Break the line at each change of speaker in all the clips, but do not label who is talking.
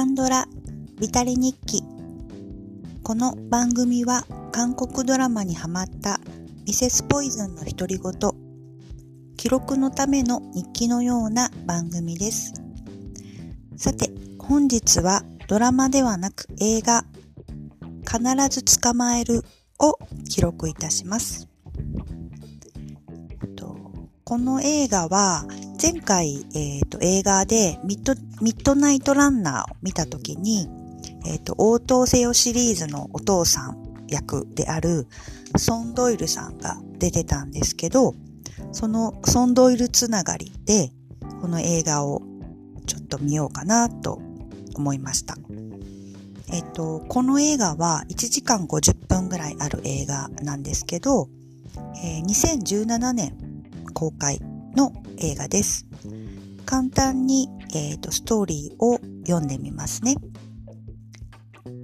カンドラビタリ日記。この番組は韓国ドラマにハマったミセスポイズンの独り言記録のための日記のような番組です。さて本日はドラマではなく映画必ず捕まえるを記録いたします。この映画は前回、えーと、映画でミッドミッドナイトランナーを見たときに、えっ、ー、と、応答せよシリーズのお父さん役であるソン・ドイルさんが出てたんですけど、そのソン・ドイルつながりで、この映画をちょっと見ようかなと思いました。えっ、ー、と、この映画は1時間50分ぐらいある映画なんですけど、えー、2017年公開の映画です。簡単に、えーと、ストーリーを読んでみますね。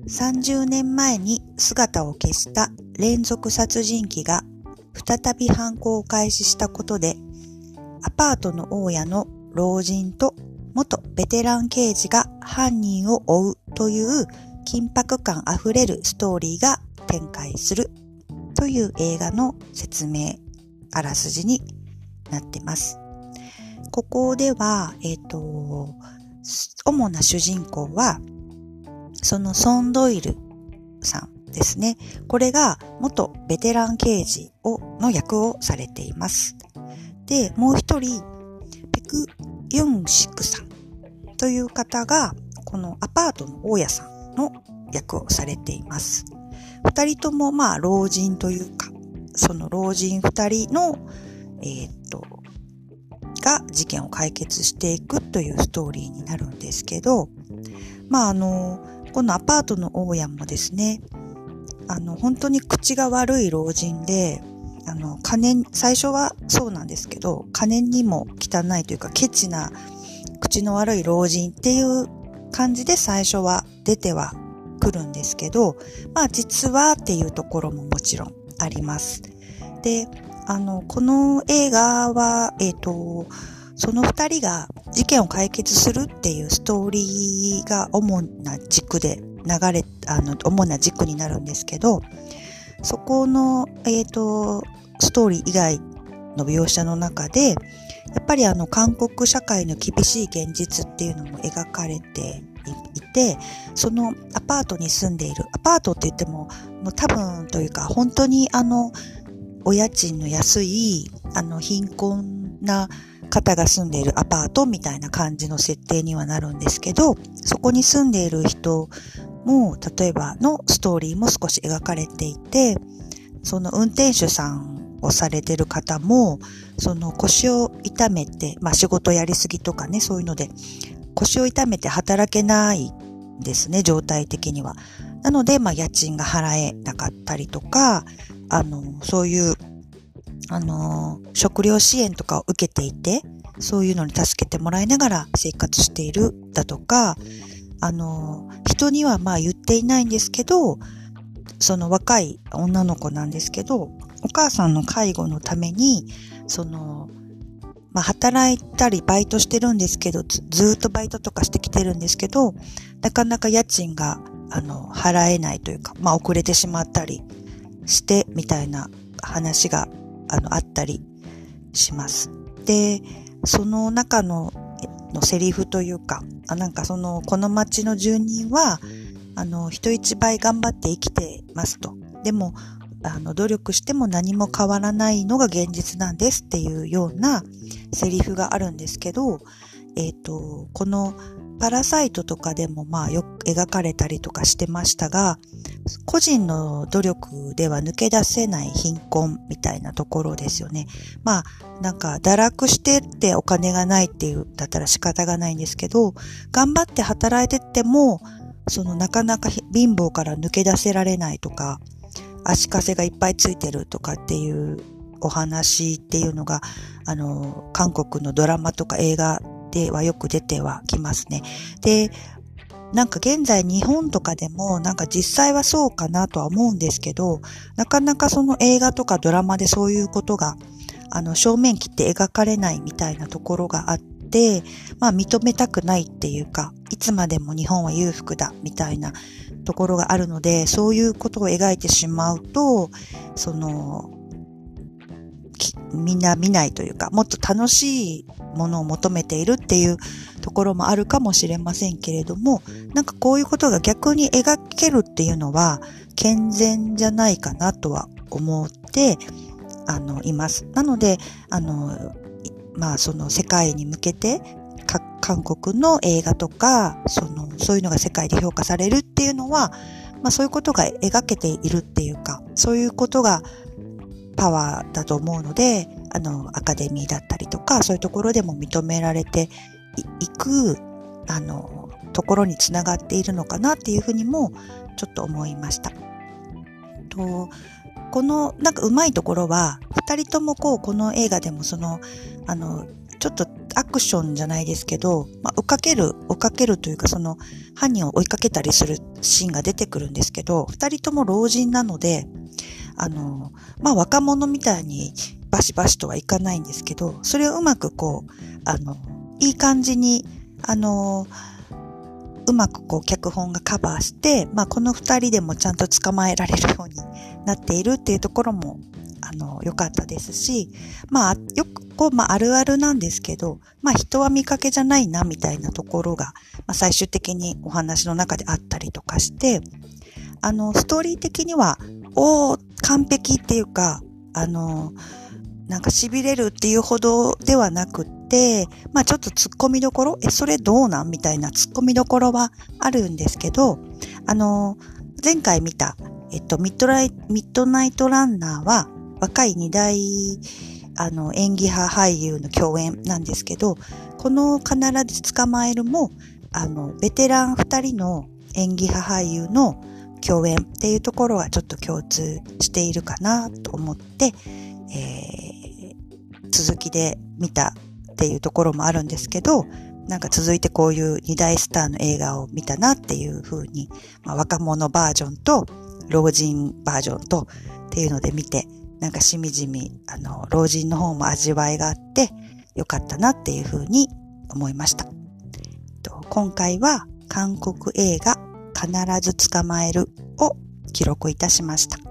30年前に姿を消した連続殺人鬼が再び犯行を開始したことで、アパートの大家の老人と元ベテラン刑事が犯人を追うという緊迫感あふれるストーリーが展開するという映画の説明、あらすじになってます。ここでは、えっ、ー、と、主な主人公は、そのソン・ドイルさんですね。これが元ベテラン刑事をの役をされています。で、もう一人、ペク・ユンシクさんという方が、このアパートの大家さんの役をされています。二人ともまあ老人というか、その老人二人のえー、っと、が事件を解決していくというストーリーになるんですけど、まああの、このアパートの大家もですね、あの、本当に口が悪い老人で、あの、金、最初はそうなんですけど、金にも汚いというか、ケチな口の悪い老人っていう感じで最初は出てはくるんですけど、まあ実はっていうところももちろんあります。で、あの、この映画は、えっ、ー、と、その二人が事件を解決するっていうストーリーが主な軸で流れ、あの、主な軸になるんですけど、そこの、えっ、ー、と、ストーリー以外の描写の中で、やっぱりあの、韓国社会の厳しい現実っていうのも描かれていて、そのアパートに住んでいる、アパートって言っても、もう多分というか、本当にあの、お家賃の安い、あの、貧困な方が住んでいるアパートみたいな感じの設定にはなるんですけど、そこに住んでいる人も、例えばのストーリーも少し描かれていて、その運転手さんをされてる方も、その腰を痛めて、まあ仕事やりすぎとかね、そういうので、腰を痛めて働けないですね、状態的には。なので、まあ家賃が払えなかったりとか、あの、そういう、あの、食料支援とかを受けていて、そういうのに助けてもらいながら生活しているだとか、あの、人にはまあ言っていないんですけど、その若い女の子なんですけど、お母さんの介護のために、その、まあ、働いたりバイトしてるんですけどず、ずっとバイトとかしてきてるんですけど、なかなか家賃が、あの、払えないというか、まあ、遅れてしまったりしてみたいな話があのあったりします。で、その中ののセリフというか、あなんかその、この町の住人は、あの、人一倍頑張って生きてますと。でも、あの、努力しても何も変わらないのが現実なんですっていうようなセリフがあるんですけど、えっ、ー、と、このパラサイトとかでもまあよく描かれたりとかしてましたが、個人の努力では抜け出せない貧困みたいなところですよね。まあ、なんか堕落してってお金がないっていうだったら仕方がないんですけど、頑張って働いてっても、そのなかなか貧乏から抜け出せられないとか、足かせがいっぱいついてるとかっていうお話っていうのが、あの、韓国のドラマとか映画ではよく出てはきますね。で、なんか現在日本とかでもなんか実際はそうかなとは思うんですけど、なかなかその映画とかドラマでそういうことが、あの、正面切って描かれないみたいなところがあって、まあ認めたくないっていうか、いつまでも日本は裕福だみたいなところがあるので、そういうことを描いてしまうと、その、みんな見ないというか、もっと楽しいものを求めているっていうところもあるかもしれませんけれども、なんかこういうことが逆に描けるっていうのは健全じゃないかなとは思って、あの、います。なので、あの、まあその世界に向けて韓国の映画とか、その、そういうのが世界で評価されるっていうのは、まあそういうことが描けているっていうか、そういうことがパワーだと思うので、あの、アカデミーだったりとか、そういうところでも認められていく、あの、ところにつながっているのかなっていうふうにも、ちょっと思いました。と、この、なんかうまいところは、二人ともこう、この映画でもその、あの、ちょっとアクションじゃないですけど、まあ、追っかける、追っかけるというか、その、犯人を追いかけたりするシーンが出てくるんですけど、二人とも老人なので、あの、まあ、若者みたいにバシバシとはいかないんですけど、それをうまくこう、あの、いい感じに、あの、うまくこう脚本がカバーして、まあこの二人でもちゃんと捕まえられるようになっているっていうところも、あの、良かったですし、まあよくこう、まああるあるなんですけど、まあ人は見かけじゃないなみたいなところが、まあ最終的にお話の中であったりとかして、あの、ストーリー的には、おー、完璧っていうか、あの、なんか痺れるっていうほどではなくって、まあちょっと突っ込みどころ、え、それどうなんみたいな突っ込みどころはあるんですけど、あの、前回見た、えっと、ミッドライミッドナイトランナーは、若い二大、あの、演技派俳優の共演なんですけど、この必ず捕まえるも、あの、ベテラン二人の演技派俳優の共演っていうところはちょっと共通しているかなと思って、えー、続きで見たっていうところもあるんですけど、なんか続いてこういう二大スターの映画を見たなっていう風に、まあ、若者バージョンと老人バージョンとっていうので見て、なんかしみじみ、あの、老人の方も味わいがあってよかったなっていう風に思いました。今回は韓国映画必ず捕まえるを記録いたしました。